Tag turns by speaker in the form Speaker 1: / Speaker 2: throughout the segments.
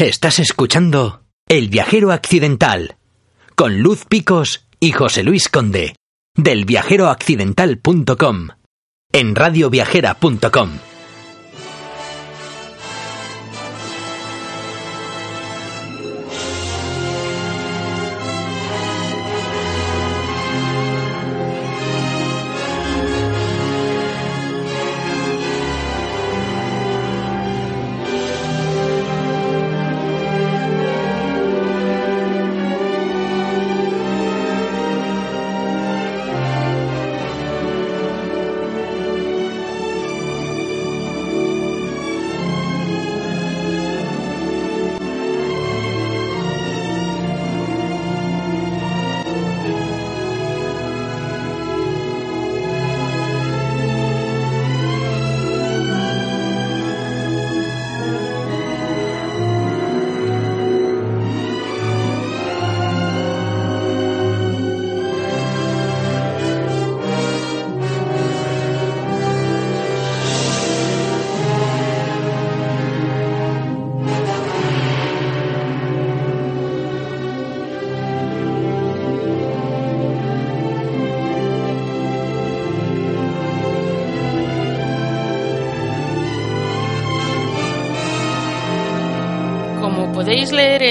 Speaker 1: Estás escuchando El viajero accidental con Luz Picos y José Luis Conde del viajeroaccidental.com en radioviajera.com.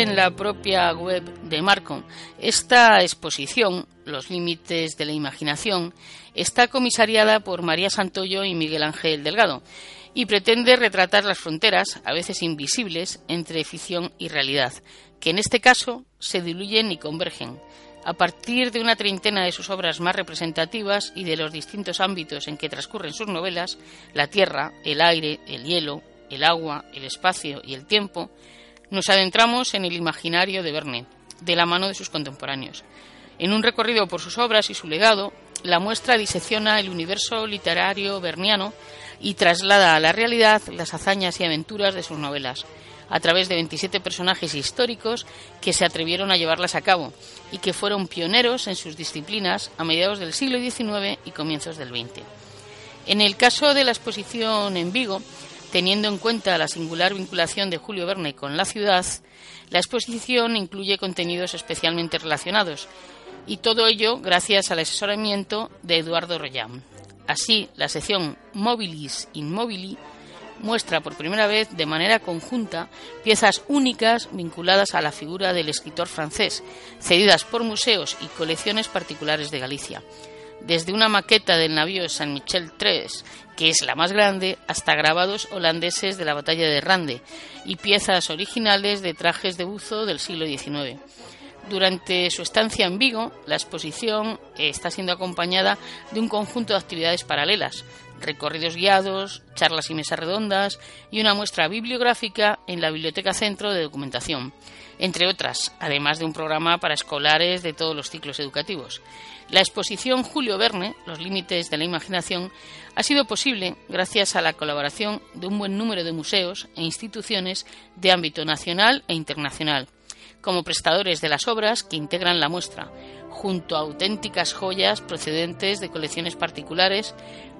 Speaker 2: en la propia web de Marco, esta exposición, Los límites de la imaginación, está comisariada por María Santoyo y Miguel Ángel Delgado y pretende retratar las fronteras, a veces invisibles, entre ficción y realidad, que en este caso se diluyen y convergen. A partir de una treintena de sus obras más representativas y de los distintos ámbitos en que transcurren sus novelas, la tierra, el aire, el hielo, el agua, el espacio y el tiempo, nos adentramos en el imaginario de Verne, de la mano de sus contemporáneos. En un recorrido por sus obras y su legado, la muestra disecciona el universo literario verniano y traslada a la realidad las hazañas y aventuras de sus novelas, a través de 27 personajes históricos que se atrevieron a llevarlas a cabo y que fueron pioneros en sus disciplinas a mediados del siglo XIX y comienzos del XX. En el caso de la exposición en Vigo, Teniendo en cuenta la singular vinculación de Julio Verne con la ciudad, la exposición incluye contenidos especialmente relacionados, y todo ello gracias al asesoramiento de Eduardo Royán. Así, la sección Mobilis Immobili muestra por primera vez de manera conjunta piezas únicas vinculadas a la figura del escritor francés, cedidas por museos y colecciones particulares de Galicia desde una maqueta del navío San Michel III, que es la más grande, hasta grabados holandeses de la batalla de Rande y piezas originales de trajes de buzo del siglo XIX. Durante su estancia en Vigo, la exposición está siendo acompañada de un conjunto de actividades paralelas, recorridos guiados, charlas y mesas redondas y una muestra bibliográfica en la Biblioteca Centro de Documentación, entre otras, además de un programa para escolares de todos los ciclos educativos. La exposición Julio Verne, Los límites de la imaginación, ha sido posible gracias a la colaboración de un buen número de museos e instituciones de ámbito nacional e internacional, como prestadores de las obras que integran la muestra, junto a auténticas joyas procedentes de colecciones particulares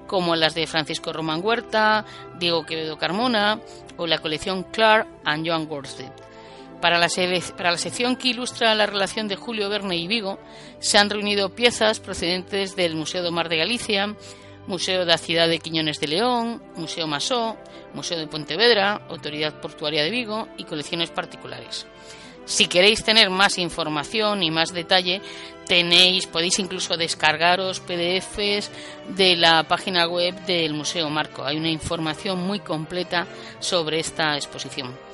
Speaker 2: como las de Francisco Román Huerta, Diego Quevedo Carmona o la colección Clark and Joan Gorsted. Para la, sección que ilustra la relación de Julio Verne y Vigo, se han reunido piezas procedentes del Museo do Mar de Galicia, Museo da Ciudad de Quiñones de León, Museo Masó, Museo de Pontevedra, Autoridad Portuaria de Vigo y colecciones particulares. Si queréis tener más información y más detalle, tenéis, podéis incluso descargaros PDFs de la página web del Museo Marco. Hay una información muy completa sobre esta exposición.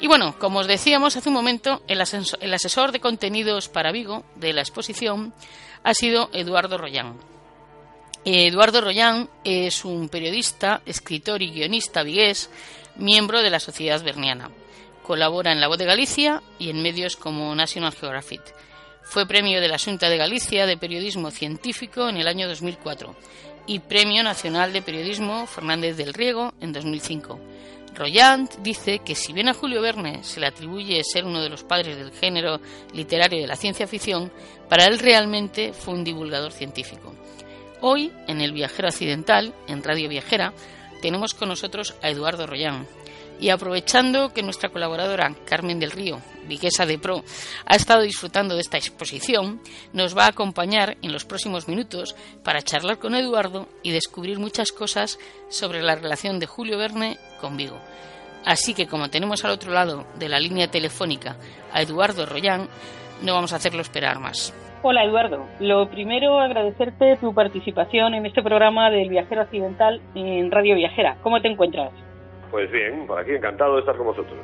Speaker 2: Y bueno, como os decíamos hace un momento, el, asesor de contenidos para Vigo de la exposición ha sido Eduardo Royán. Eduardo Royán es un periodista, escritor y guionista vigués, miembro de la Sociedad Berniana. Colabora en La Voz de Galicia y en medios como National Geographic. Fue premio de la Junta de Galicia de Periodismo Científico en el año 2004 y Premio Nacional de Periodismo Fernández del Riego en 2005. Royant dice que si bien a Julio Verne se le atribuye ser uno de los padres del género literario de la ciencia ficción, para él realmente fue un divulgador científico. Hoy, en El Viajero Occidental, en Radio Viajera, tenemos con nosotros a Eduardo Royán, y aprovechando que nuestra colaboradora Carmen del Río, Viguesa de Pro, ha estado disfrutando de esta exposición, nos va a acompañar en los próximos minutos para charlar con Eduardo y descubrir muchas cosas sobre la relación de Julio Verne con Vigo. Así que como tenemos al otro lado de la línea telefónica a Eduardo Royán, no vamos a hacerlo esperar más.
Speaker 3: Hola Eduardo, lo primero agradecerte tu participación en este programa del Viajero Occidental en Radio Viajera. ¿Cómo te encuentras?
Speaker 4: Pues bien, por aquí encantado de estar con vosotros.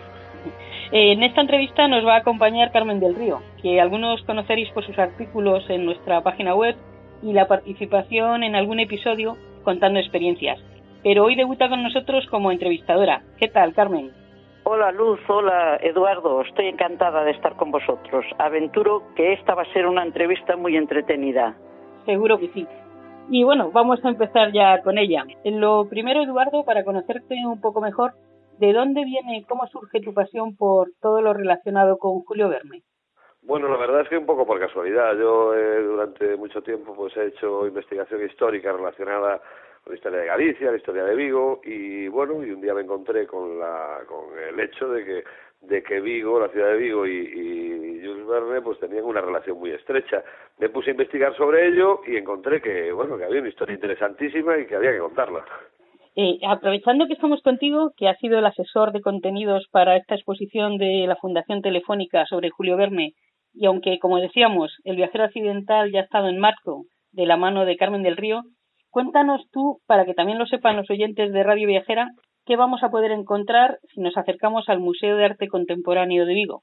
Speaker 3: En esta entrevista nos va a acompañar Carmen del Río, que algunos conoceréis por sus artículos en nuestra página web y la participación en algún episodio contando experiencias. Pero hoy debuta con nosotros como entrevistadora. ¿Qué tal, Carmen?
Speaker 5: Hola Luz, hola Eduardo, estoy encantada de estar con vosotros. Aventuro que esta va a ser una entrevista muy entretenida.
Speaker 3: Seguro que sí. Y bueno, vamos a empezar ya con ella. Lo primero, Eduardo, para conocerte un poco mejor, ¿de dónde viene, cómo surge tu pasión por todo lo relacionado con Julio Verne?
Speaker 4: Bueno, la verdad es que un poco por casualidad. Yo eh, durante mucho tiempo pues he hecho investigación histórica relacionada con la historia de Galicia, la historia de Vigo y bueno, y un día me encontré con la con el hecho de que de que Vigo, la ciudad de Vigo y, y Jules Verne pues tenían una relación muy estrecha. Me puse a investigar sobre ello y encontré que bueno que había una historia interesantísima y que había que contarla.
Speaker 3: Aprovechando que estamos contigo, que has sido el asesor de contenidos para esta exposición de la Fundación Telefónica sobre Julio Verne, y aunque, como decíamos, el viajero occidental ya ha estado en marco de la mano de Carmen del Río, cuéntanos tú, para que también lo sepan los oyentes de Radio Viajera, ¿qué vamos a poder encontrar si nos acercamos al Museo de Arte Contemporáneo de Vigo?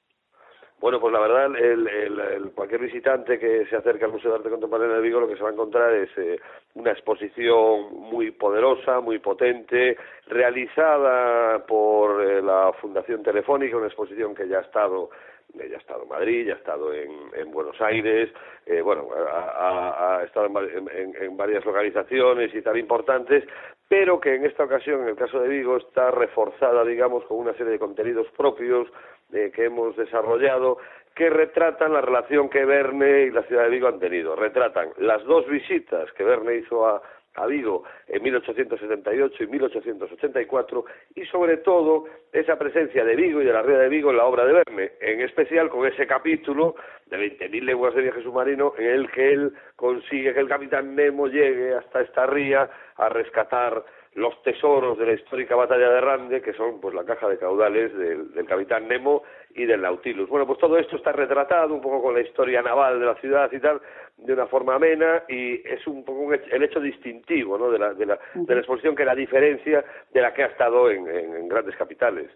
Speaker 4: Bueno, pues la verdad, el, el, cualquier visitante que se acerque al Museo de Arte Contemporáneo de Vigo lo que se va a encontrar es eh, una exposición muy poderosa, muy potente, realizada por eh, la Fundación Telefónica, una exposición que ya ha estado ya ha estado en Madrid, ya ha estado en, en Buenos Aires, eh, bueno, ha, estado en, en, en, varias localizaciones y tan importantes, pero que en esta ocasión, en el caso de Vigo, está reforzada, digamos, con una serie de contenidos propios eh, que hemos desarrollado que retratan la relación que Verne y la ciudad de Vigo han tenido. Retratan las dos visitas que Verne hizo a, a Vigo en 1878 y 1884 y sobre todo esa presencia de Vigo y de la ría de Vigo en la obra de Verne, en especial con ese capítulo de 20.000 leguas de viaje submarino en el que él consigue que el capitán Nemo llegue hasta esta ría a rescatar los tesoros de la histórica batalla de Rande, que son pues la caja de caudales del, del, capitán Nemo y del Nautilus. Bueno, pues todo esto está retratado un poco con la historia naval de la ciudad y tal, de una forma amena, y es un poco el hecho distintivo ¿no? de, la, de, la, de la exposición que la diferencia de la que ha estado en, en, en grandes capitales.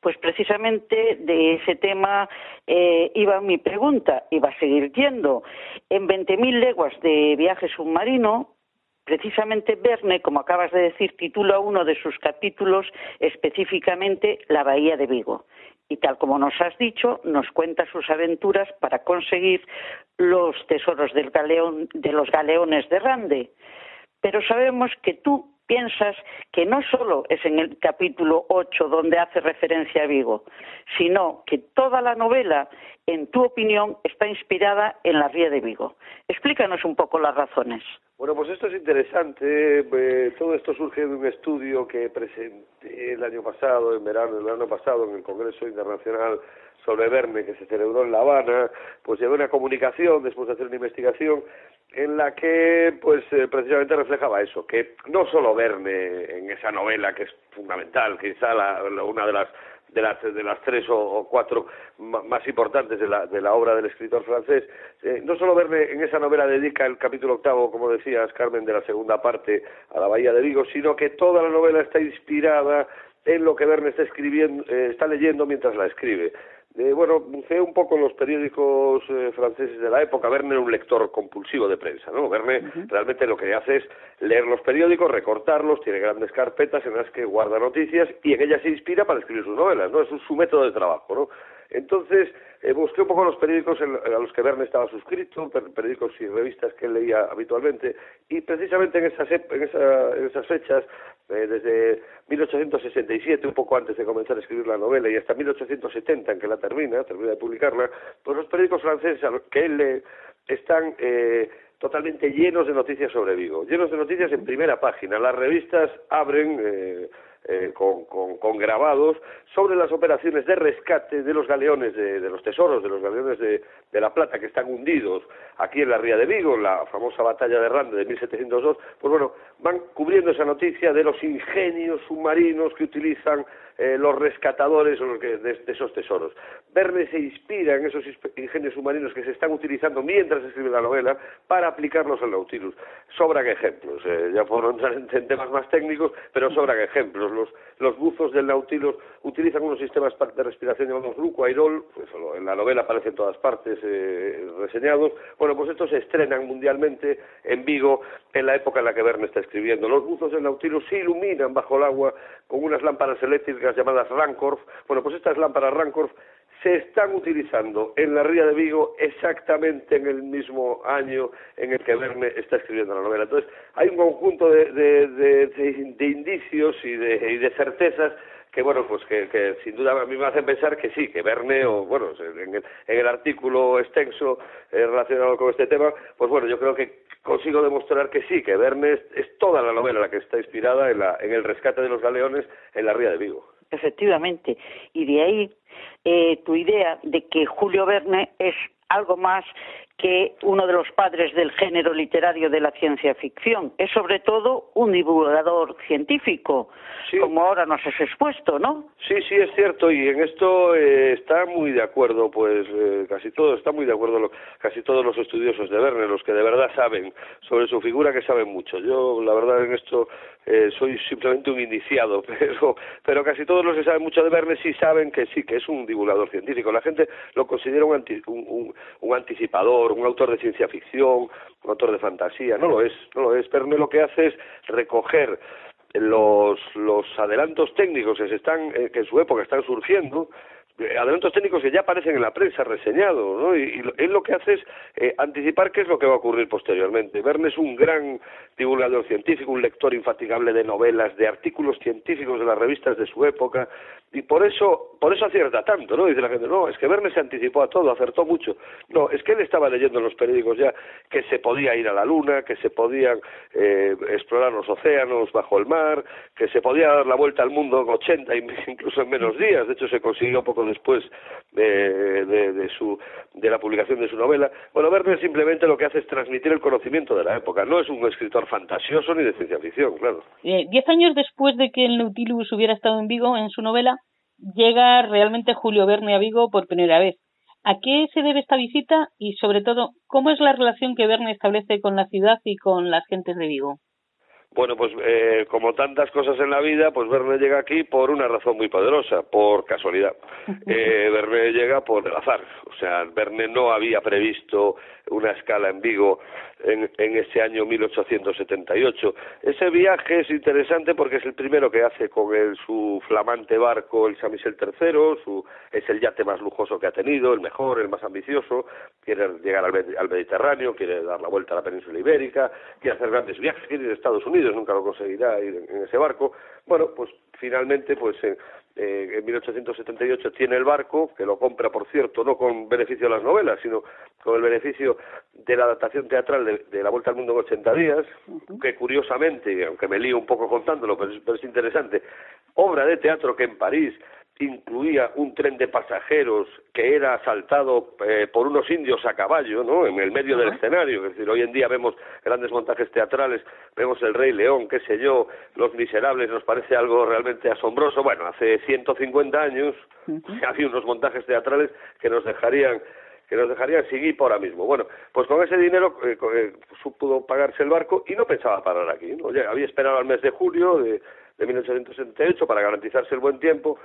Speaker 5: Pues precisamente de ese tema eh, iba mi pregunta, iba a seguir yendo. En 20.000 leguas de viaje submarino, Precisamente Verne, como acabas de decir, titula uno de sus capítulos específicamente La Bahía de Vigo. Y tal como nos has dicho, nos cuenta sus aventuras para conseguir los tesoros del galeón, de los galeones de Rande. Pero sabemos que tú piensas que no solo es en el capítulo 8 donde hace referencia a Vigo, sino que toda la novela, en tu opinión, está inspirada en la ría de Vigo. Explícanos un poco las razones.
Speaker 4: Bueno, pues esto es interesante. Eh, todo esto surge de un estudio que presenté el año pasado, en verano del año pasado, en el Congreso Internacional sobre Verne, que se celebró en La Habana. Pues llevé una comunicación después de hacer una investigación en la que pues eh, precisamente reflejaba eso, que no solo Verne en esa novela que es fundamental, quizá la, una de las de las, de las tres o, o cuatro más importantes de la, de la obra del escritor francés. Eh, no solo Verne en esa novela dedica el capítulo octavo, como decías, Carmen, de la segunda parte a la Bahía de Vigo, sino que toda la novela está inspirada en lo que Verne está escribiendo, eh, está leyendo mientras la escribe. Eh, bueno, buceé un poco en los periódicos eh, franceses de la época. Verne era un lector compulsivo de prensa, ¿no? Verne realmente lo que hace es leer los periódicos, recortarlos, tiene grandes carpetas en las que guarda noticias y en ellas se inspira para escribir sus novelas, ¿no? Es su método de trabajo, ¿no? Entonces, eh, busqué un poco los periódicos a los que Verne estaba suscrito, periódicos y revistas que él leía habitualmente, y precisamente en esas, en, en esas fechas, eh, desde 1867, un poco antes de comenzar a escribir la novela, y hasta 1870, en que la termina, termina de publicarla, pues los periódicos franceses que él lee están eh, totalmente llenos de noticias sobre Vigo, llenos de noticias en primera página. Las revistas abren eh, eh, con, con, grabados sobre las operaciones de rescate de los galeones de, los tesoros, de los galeones de, de, la Plata que están hundidos aquí en la ría de Vigo, en la famosa batalla de Rande de 1702. Pues bueno, van cubriendo esa noticia de los ingenios submarinos que utilizan eh, los rescatadores de, esos tesoros. Verne se inspira en esos ingenios submarinos que se están utilizando mientras escribe la novela para aplicarlos al Nautilus. Sobran ejemplos, eh, ya por entrar en, temas más técnicos, pero sobran ejemplos. Los, los buzos del Nautilus utilizan unos sistemas de respiración llamados Airol, pues en la novela aparecen en todas partes eh, reseñados. Bueno, pues estos se estrenan mundialmente en Vigo en la época en la que Verne está escribiendo. Los buzos del Nautilus se iluminan bajo el agua con unas lámparas eléctricas llamadas Rancorf. Bueno, pues estas lámparas Rancorf se están utilizando en la Ría de Vigo exactamente en el mismo año en el que Verne está escribiendo la novela. Entonces, hay un conjunto de, de, indicios y de, y de certezas que bueno pues que, sin duda a mí me hacen pensar que sí que Verne o bueno en el, artículo extenso eh, relacionado con este tema pues bueno yo creo que consigo demostrar que sí que Verne es, toda la novela la que está inspirada en, la, en el rescate de los galeones en la ría de Vigo.
Speaker 5: Efectivamente. Y de ahí eh, tu idea de que Julio Verne es algo más que uno de los padres del género literario de la ciencia ficción. Es sobre todo un divulgador científico, como ahora nos has expuesto, ¿no?
Speaker 4: Sí, sí, es cierto, y en esto eh, está muy de acuerdo, pues eh, casi todo, está muy de acuerdo casi todos los estudiosos de Verne, los que de verdad saben sobre su figura, que saben mucho. Yo, la verdad, en esto eh, soy simplemente un iniciado, pero, pero casi todos los que saben mucho de Verne sí saben que sí, que es un divulgador científico. La gente lo considera un, un, un anticipador, un autor de ciencia ficción, un autor de fantasía, no lo es, no lo es. Verne lo que hace es recoger los, los adelantos técnicos que se están, eh, que en su época están surgiendo, adelantos técnicos que ya aparecen en la prensa reseñados, ¿no? Y, él lo que hace es eh, anticipar qué es lo que va a ocurrir posteriormente. Verne es un gran divulgador científico, un lector infatigable de novelas, de artículos científicos de las revistas de su época, y por eso, por eso acierta tanto, ¿no? Dice la gente, no, es que Verne se anticipó a todo, acertó mucho. No, es que él estaba leyendo en los periódicos ya que se podía ir a la luna, que se podían eh, explorar los océanos bajo el mar, que se podía dar la vuelta al mundo en 80, incluso en menos días. De hecho, se consiguió poco después de, de, su, de la publicación de su novela. Bueno, Verne simplemente lo que hace es transmitir el conocimiento de la época. No es un escritor fantasioso ni de ciencia ficción, claro.
Speaker 3: Eh, diez años después de que el Nautilus hubiera estado en Vigo, en su novela, llega realmente Julio Verne a Vigo por primera vez. ¿A qué se debe esta visita y, sobre todo, cómo es la relación que Verne establece con la ciudad y con las gentes de Vigo?
Speaker 4: Bueno, pues eh, como tantas cosas en la vida, pues Verne llega aquí por una razón muy poderosa, por casualidad. Eh, Verne llega por el azar. O sea, Verne no había previsto una escala en Vigo en, en ese año 1878. Ese viaje es interesante porque es el primero que hace con el, su flamante barco, el San Michel III, su, es el yate más lujoso que ha tenido, el mejor, el más ambicioso, quiere llegar al, Mediterráneo, quiere dar la vuelta a la península ibérica, quiere hacer grandes viajes, quiere ir a Estados Unidos, nunca lo conseguirá ir en, ese barco. Bueno, pues finalmente, pues eh, eh, en 1878 tiene el barco, que lo compra, por cierto, no con beneficio de las novelas, sino con el beneficio de la adaptación teatral de, La Vuelta al Mundo en 80 días, que curiosamente, aunque me lío un poco contándolo, pero es interesante, obra de teatro que en París incluía un tren de pasajeros que era asaltado eh, por unos indios a caballo, ¿no? En el medio del escenario. Es decir, hoy en día vemos grandes montajes teatrales, vemos El Rey León, qué sé yo, Los Miserables, nos parece algo realmente asombroso. Bueno, hace 150 años había unos montajes teatrales que nos dejarían que nos dejarían seguir por ahora mismo. Bueno, pues con ese dinero eh, eh, pudo pagarse el barco y no pensaba parar aquí. ¿no? había esperado al mes de julio de de 1878 para garantizarse el buen tiempo,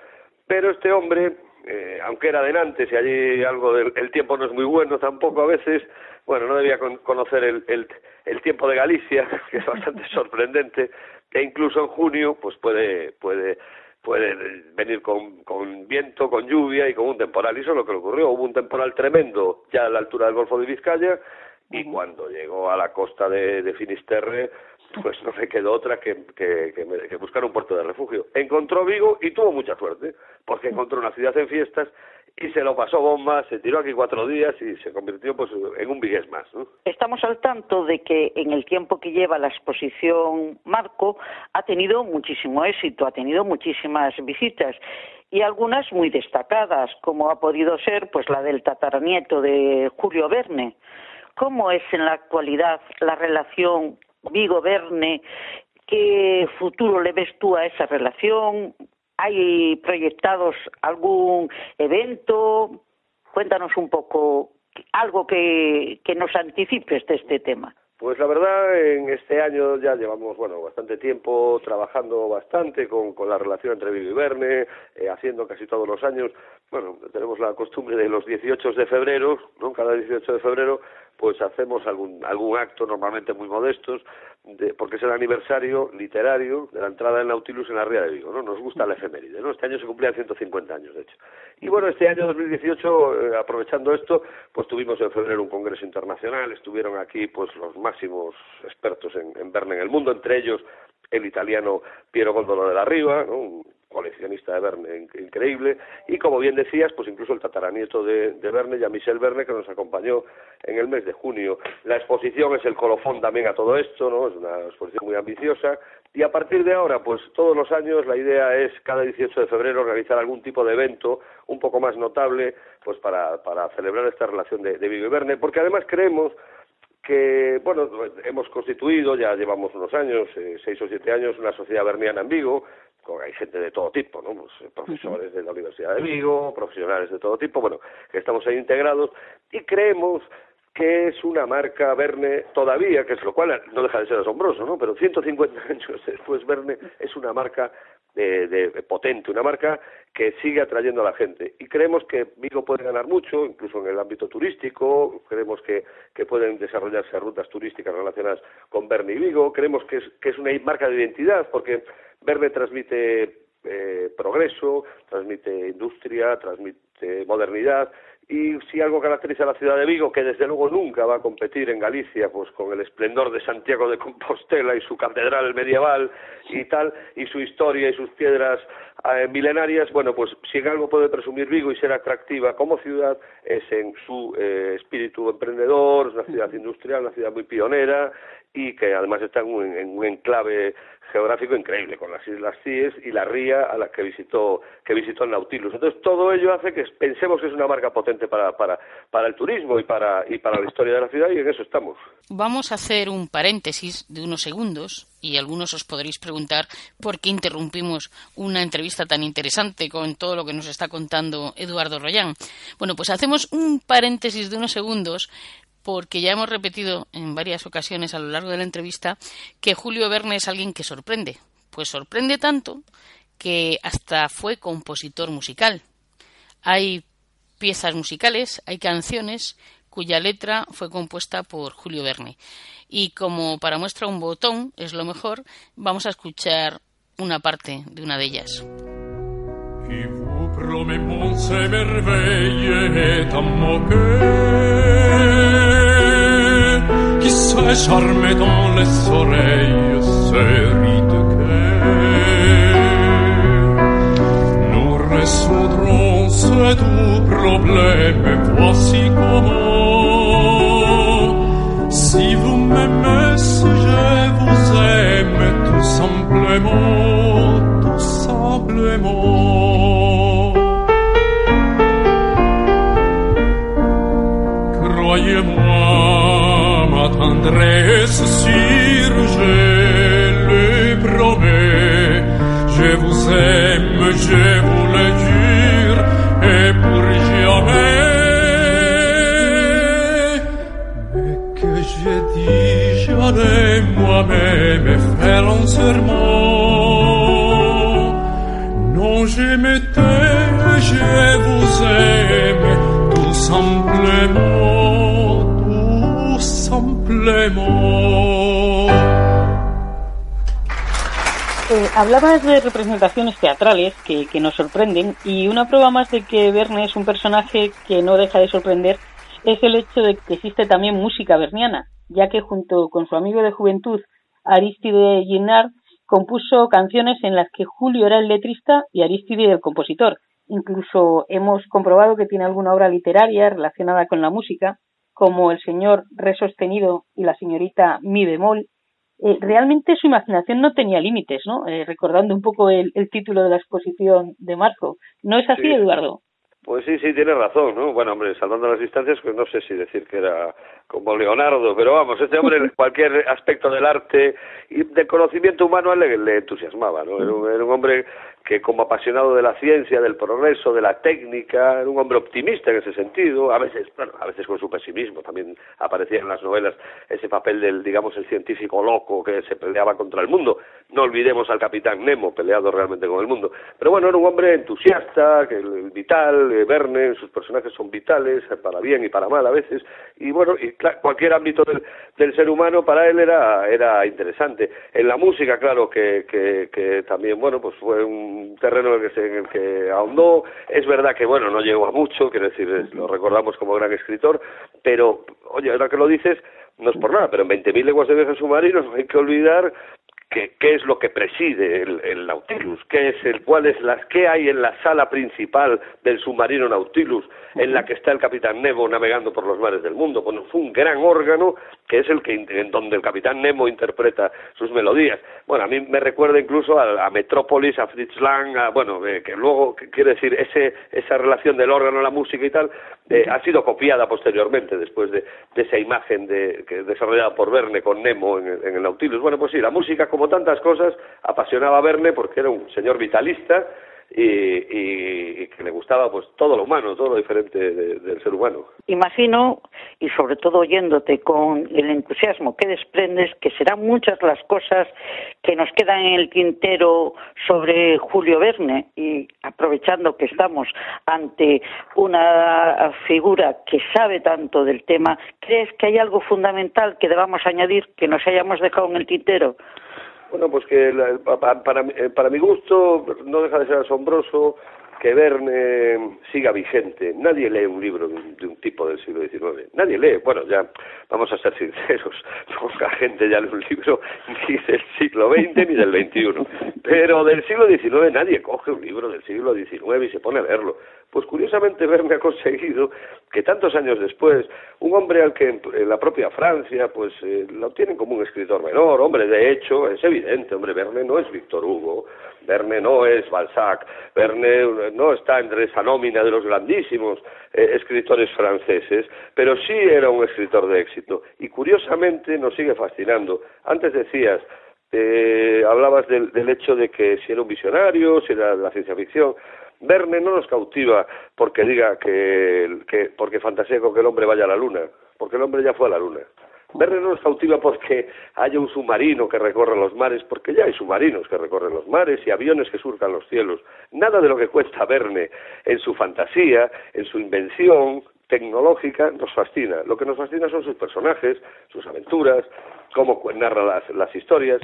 Speaker 4: pero este hombre, eh, aunque era de Nantes y allí algo del el tiempo no es muy bueno tampoco a veces, bueno, no debía conocer el, el, el tiempo de Galicia, que es bastante sorprendente, e incluso en junio pues puede, puede puede venir con, con viento, con lluvia y con un temporal. Y eso es lo que le ocurrió. Hubo un temporal tremendo ya a la altura del Golfo de Vizcaya y cuando llegó a la costa de, de Finisterre, pues no le quedó otra que, que, que, buscar un puerto de refugio. Encontró Vigo y tuvo mucha suerte, porque encontró una ciudad en fiestas y se lo pasó bomba, se tiró aquí cuatro días y se convirtió pues en un vigués más.
Speaker 5: Estamos al tanto de que en el tiempo que lleva la exposición Marco ha tenido muchísimo éxito, ha tenido muchísimas visitas y algunas muy destacadas, como ha podido ser pues la del tataranieto de Julio Verne. ¿Cómo es en la actualidad la relación Vigo-Verne? ¿Qué futuro le ves tú a esa relación? ¿Hay proyectados algún evento? Cuéntanos un poco algo que, que nos anticipes de este tema.
Speaker 4: Pues la verdad, en este año ya llevamos, bueno, bastante tiempo trabajando bastante con, con la relación entre Vigo y Verne, eh, haciendo casi todos los años, bueno, tenemos la costumbre de los 18 de febrero, ¿no? Cada 18 de febrero, pues hacemos algún, algún acto, normalmente muy modestos, de, porque es el aniversario literario de la entrada del Nautilus en la Ría de Vigo, ¿no? Nos gusta la efeméride, ¿no? Este año se cumplían 150 años, de hecho. Y bueno, este año 2018, eh, aprovechando esto, pues tuvimos en febrero un congreso internacional, estuvieron aquí pues los máximos expertos en, en Verne en el mundo, entre ellos el italiano Piero Gondolo de la Riva, ¿no? Coleccionista de Verne increíble, y como bien decías, pues incluso el tataranieto de, de Verne, Jean-Michel Verne, que nos acompañó en el mes de junio. La exposición es el colofón también a todo esto, ¿no? Es una exposición muy ambiciosa, y a partir de ahora, pues todos los años la idea es cada 18 de febrero realizar algún tipo de evento un poco más notable, pues para, para celebrar esta relación de, de Vigo y Verne, porque además creemos que, bueno, hemos constituido, ya llevamos unos años, eh, seis o siete años, una sociedad verniana en Vigo, hay gente de todo tipo, ¿no? Pues, eh, profesores de la Universidad de Vigo, profesionales de todo tipo, bueno, que estamos ahí integrados y creemos que es una marca Verne todavía, que es lo cual no deja de ser asombroso, ¿no? Pero 150 años después Verne es una marca de, de, potente, una marca que sigue atrayendo a la gente. Y creemos que Vigo puede ganar mucho, incluso en el ámbito turístico, creemos que, que pueden desarrollarse rutas turísticas relacionadas con Verne y Vigo, creemos que es, que es una marca de identidad, porque Verne transmite eh, progreso, transmite industria, transmite modernidad y si algo caracteriza a la ciudad de Vigo, que desde luego nunca va a competir en Galicia, pues con el esplendor de Santiago de Compostela y su catedral medieval y tal, y su historia y sus piedras eh, milenarias, bueno, pues si en algo puede presumir Vigo y ser atractiva como ciudad, es en su eh, espíritu emprendedor, es una ciudad industrial, una ciudad muy pionera y que además está en un, en un enclave geográfico increíble, con las Islas Cíes y la ría a las que visitó, que visitó el Nautilus. Entonces, todo ello hace que pensemos que es una marca potente para, para, para el turismo y para, y para la historia de la ciudad, y en eso estamos.
Speaker 2: Vamos a hacer un paréntesis de unos segundos, y algunos os podréis preguntar por qué interrumpimos una entrevista tan interesante con todo lo que nos está contando Eduardo Royán. Bueno, pues hacemos un paréntesis de unos segundos porque ya hemos repetido en varias ocasiones a lo largo de la entrevista que Julio Verne es alguien que sorprende. Pues sorprende tanto que hasta fue compositor musical. Hay piezas musicales, hay canciones cuya letra fue compuesta por Julio Verne. Y como para muestra un botón es lo mejor, vamos a escuchar una parte de una de ellas.
Speaker 6: Se charme dans les oreilles
Speaker 3: Eh, hablabas de representaciones teatrales que, nos sorprenden y una prueba más de que Verne es un personaje que no deja de sorprender es el hecho de que existe también música verniana, ya que junto con su amigo de juventud Aristide Ginnard compuso canciones en las que Julio era el letrista y Aristide el compositor. Incluso hemos comprobado que tiene alguna obra literaria relacionada con la música, como El señor re sostenido y la señorita mi bemol, eh, realmente su imaginación no tenía límites, ¿no? Eh, recordando un poco el, el, título de la exposición de marzo. ¿No es así,
Speaker 4: sí.
Speaker 3: Eduardo?
Speaker 4: Pues sí, sí, tiene razón, ¿no? Bueno, hombre, salvando las distancias, pues no sé si decir que era como Leonardo, pero vamos, este hombre en cualquier aspecto del arte y del conocimiento humano le, le entusiasmaba, ¿no? Era un, era un hombre que como apasionado de la ciencia, del progreso, de la técnica, era un hombre optimista en ese sentido, a veces, bueno, a veces con su pesimismo, también aparecía en las novelas ese papel del, digamos, el científico loco que se peleaba contra el mundo. No olvidemos al capitán Nemo, peleado realmente con el mundo. Pero bueno, era un hombre entusiasta, vital, eh, Verne, sus personajes son vitales, para bien y para mal a veces, y bueno, y cualquier ámbito del, del ser humano para él era, era interesante. En la música, claro, que, que también, bueno, pues fue un terreno en el, que se, en el que ahondó. Es verdad que, bueno, no llegó a mucho, quiero decir, lo recordamos como gran escritor, pero, oye, ahora que lo dices, no es por nada, pero en 20.000 leguas de viaje submarino no hay que olvidar que, qué es lo que preside el, el, Nautilus, qué es el, cuál es las, qué hay en la sala principal del submarino Nautilus, en la que está el capitán Nemo navegando por los mares del mundo. Bueno, fue un gran órgano que es el que en donde el capitán Nemo interpreta sus melodías. Bueno, a mí me recuerda incluso a, a Metrópolis, a Fritz Lang, a, bueno, eh, que luego, quiere decir, ese, esa relación del órgano, la música y tal, eh, ha sido copiada posteriormente después de, de esa imagen de, que desarrollada por Verne con Nemo en el, en el Nautilus. Bueno, pues sí, la música como tantas cosas apasionaba a Verne porque era un señor vitalista y, y, que le gustaba pues todo lo humano, todo lo diferente de, del ser humano.
Speaker 5: Imagino, y sobre todo oyéndote con el entusiasmo que desprendes, que serán muchas las cosas que nos quedan en el tintero sobre Julio Verne y aprovechando que estamos ante una figura que sabe tanto del tema, ¿crees que hay algo fundamental que debamos añadir que nos hayamos dejado en el tintero?
Speaker 4: Bueno, pues que la, para, para, para mi gusto no deja de ser asombroso que Verne siga vigente. Nadie lee un libro de un, de un, tipo del siglo XIX. Nadie lee. Bueno, ya vamos a ser sinceros. Poca gente ya lee un libro ni del siglo XX ni del XXI. Pero del siglo XIX nadie coge un libro del siglo XIX y se pone a leerlo. Pues curiosamente Verne ha conseguido que tantos años después, un hombre al que en la propia Francia, pues eh, lo tienen como un escritor menor, hombre, de hecho, es evidente, hombre, Verne no es Víctor Hugo, Verne no es Balzac, Verne no está entre esa nómina de los grandísimos eh, escritores franceses, pero sí era un escritor de éxito. Y curiosamente nos sigue fascinando. Antes decías, eh, hablabas del, del hecho de que si era un visionario, si era la ciencia ficción, Verne no nos cautiva porque diga que, que porque fantasea con que el hombre vaya a la luna, porque el hombre ya fue a la luna. Verne no nos cautiva porque haya un submarino que recorre los mares, porque ya hay submarinos que recorren los mares y aviones que surcan los cielos. Nada de lo que cuesta Verne en su fantasía, en su invención tecnológica, nos fascina. Lo que nos fascina son sus personajes, sus aventuras, cómo narra las, las historias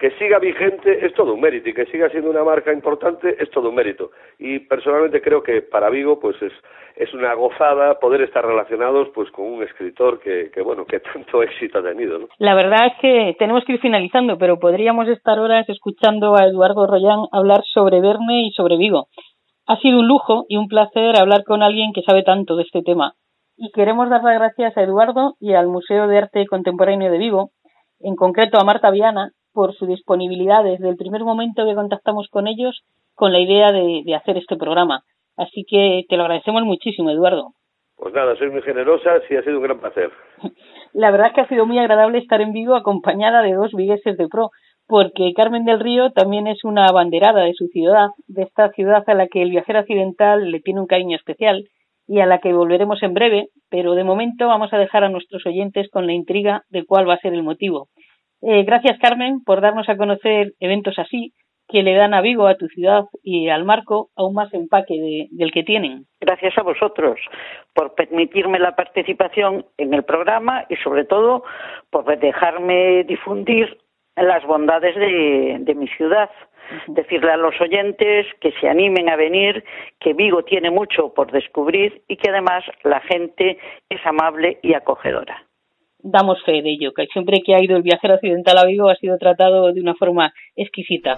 Speaker 4: que siga vigente es todo un mérito y que siga siendo una marca importante es todo un mérito. Y personalmente creo que para Vigo pues es, es una gozada poder estar relacionados pues con un escritor que, que bueno, que tanto éxito ha tenido. ¿no?
Speaker 3: La verdad es que tenemos que ir finalizando, pero podríamos estar horas escuchando a Eduardo Royán hablar sobre Verne y sobre Vigo. Ha sido un lujo y un placer hablar con alguien que sabe tanto de este tema. Y queremos dar las gracias a Eduardo y al Museo de Arte Contemporáneo de Vigo, en concreto a Marta Viana, por su disponibilidad desde el primer momento que contactamos con ellos con la idea de, de, hacer este programa. Así que te lo agradecemos muchísimo, Eduardo.
Speaker 4: Pues nada, soy muy generosa, sí ha sido un gran placer.
Speaker 3: La verdad es que ha sido muy agradable estar en Vigo acompañada de dos vigueses de pro, porque Carmen del Río también es una abanderada de su ciudad, de esta ciudad a la que el viajero accidental le tiene un cariño especial y a la que volveremos en breve, pero de momento vamos a dejar a nuestros oyentes con la intriga de cuál va a ser el motivo. Eh, gracias, Carmen, por darnos a conocer eventos así, que le dan a Vigo, a tu ciudad y al Marco aún más empaque del que tienen.
Speaker 5: Gracias a vosotros por permitirme la participación en el programa y sobre todo por dejarme difundir las bondades de, mi ciudad. Decirle a los oyentes que se animen a venir, que Vigo tiene mucho por descubrir y que además la gente es amable y acogedora
Speaker 3: damos fe de ello, que siempre que ha ido el viajero occidental a Vigo ha sido tratado de una forma exquisita.